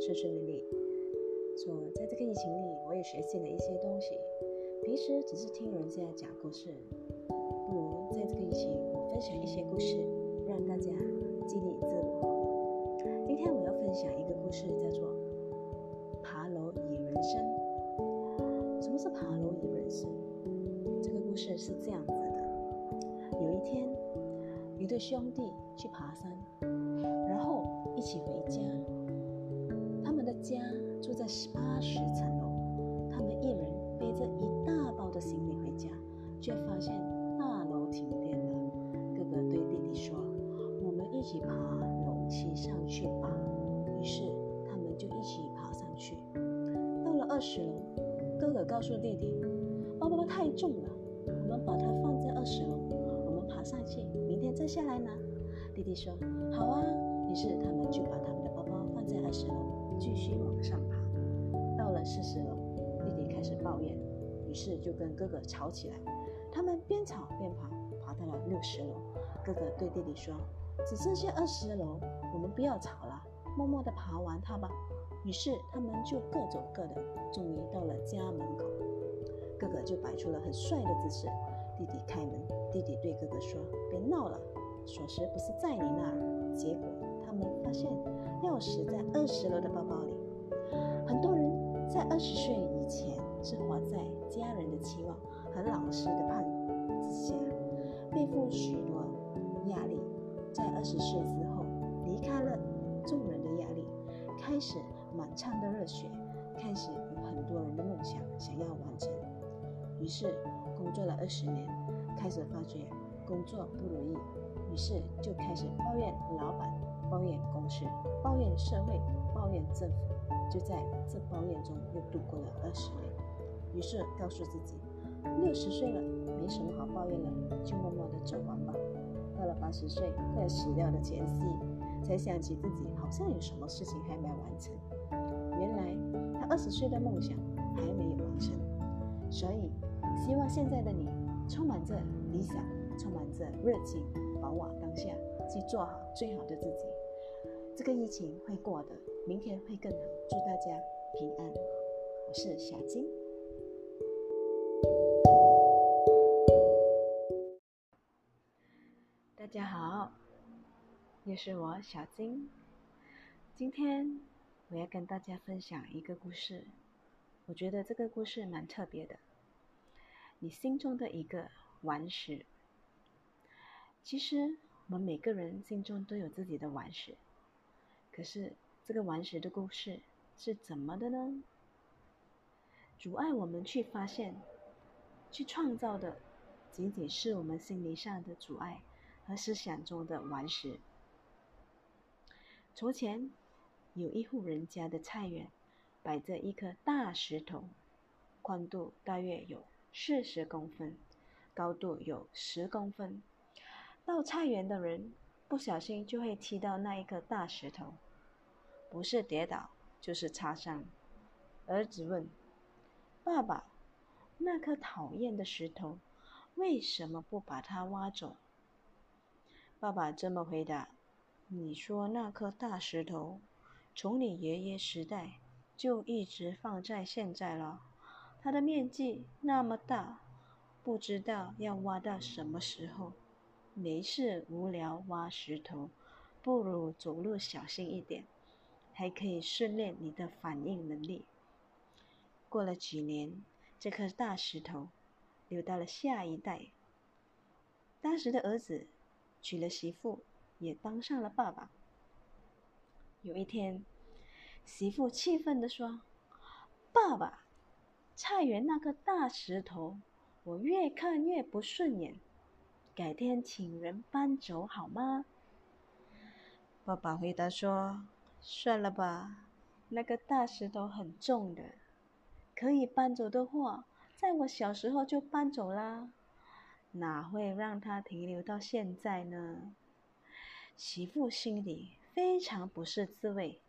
顺顺利利。说在这个疫情里，我也学习了一些东西。平时只是听人家讲故事，不如在这个疫情，分享一些故事，让大家激励自我。今天我要分享一个故事，叫做《爬楼与人生》。什么是爬楼与人生？这个故事是这样子的：有一天，一对兄弟去爬山，然后一起回家。他们的家住在八十层楼，他们一人背着一大包的行李回家，却发现大楼停电了。哥哥对弟弟说：“我们一起爬楼梯上去吧。”于是他们就一起爬上去。到了二十楼，哥哥告诉弟弟：“包包太重了，我们把它放在二十楼，我们爬上去，明天再下来拿。”弟弟说：“好啊。”于是他们就把他们的包包放在二十楼，继续往上爬。到了四十楼，弟弟开始抱怨，于是就跟哥哥吵起来。他们边吵边爬，爬到了六十楼。哥哥对弟弟说：“只剩下二十楼，我们不要吵了，默默地爬完它吧。”于是他们就各走各的，终于到了家门口。哥哥就摆出了很帅的姿势。弟弟开门，弟弟对哥哥说：“别闹了，锁匙不是在你那儿。”结果他们发现钥匙在二十楼的包包里。很多人在二十岁以前是活在家人的期望和老师的盼之下，背负许多压力。在二十岁之后，离开了众人的压力，开始满腔的热血，开始有很多人的梦想想要完成。于是工作了二十年，开始发觉工作不如意，于是就开始抱怨老板、抱怨公司、抱怨社会、抱怨政府。就在这抱怨中又度过了二十年。于是告诉自己，六十岁了，没什么好抱怨了，就默默的走完吧。到了八十岁快要死掉的前夕，才想起自己好像有什么事情还没完成。原来他二十岁的梦想还没有完成。所以，希望现在的你充满着理想，充满着热情，把握当下，去做好最好的自己。这个疫情会过的，明天会更好。祝大家平安。我是小金。大家好，又是我小金。今天我要跟大家分享一个故事。我觉得这个故事蛮特别的。你心中的一个顽石。其实我们每个人心中都有自己的顽石。可是这个顽石的故事是怎么的呢？阻碍我们去发现、去创造的，仅仅是我们心灵上的阻碍和思想中的顽石。从前有一户人家的菜园，摆着一颗大石头，宽度大约有四十公分，高度有十公分。到菜园的人不小心就会踢到那一颗大石头。不是跌倒，就是擦伤。儿子问：“爸爸，那颗讨厌的石头，为什么不把它挖走？”爸爸这么回答：“你说那颗大石头，从你爷爷时代就一直放在现在了。它的面积那么大，不知道要挖到什么时候。没事无聊挖石头，不如走路小心一点。”还可以训练你的反应能力。过了几年，这颗大石头留到了下一代。当时的儿子娶了媳妇，也当上了爸爸。有一天，媳妇气愤地说：“爸爸，菜园那颗大石头，我越看越不顺眼，改天请人搬走好吗？”爸爸回答说。算了吧，那个大石头很重的，可以搬走的话，在我小时候就搬走啦，哪会让它停留到现在呢？媳妇心里非常不是滋味，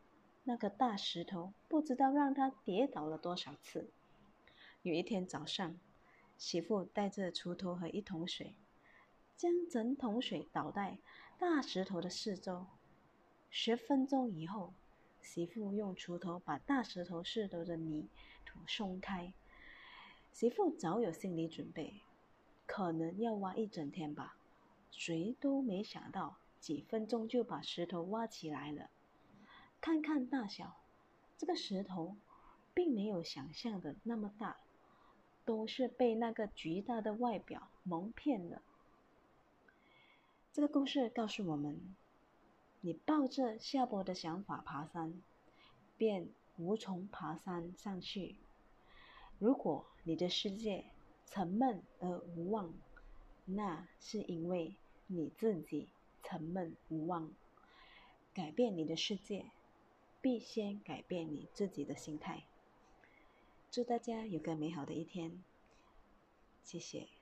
那个大石头不知道让他跌倒了多少次。有一天早上，媳妇带着锄头和一桶水，将整桶水倒在大石头的四周。十分钟以后，媳妇用锄头把大石头四周的泥土松开。媳妇早有心理准备，可能要挖一整天吧。谁都没想到，几分钟就把石头挖起来了。看看大小，这个石头并没有想象的那么大，都是被那个巨大的外表蒙骗了。这个故事告诉我们：你抱着下坡的想法爬山，便无从爬山上去。如果你的世界沉闷而无望，那是因为你自己沉闷无望。改变你的世界，必先改变你自己的心态。祝大家有个美好的一天，谢谢。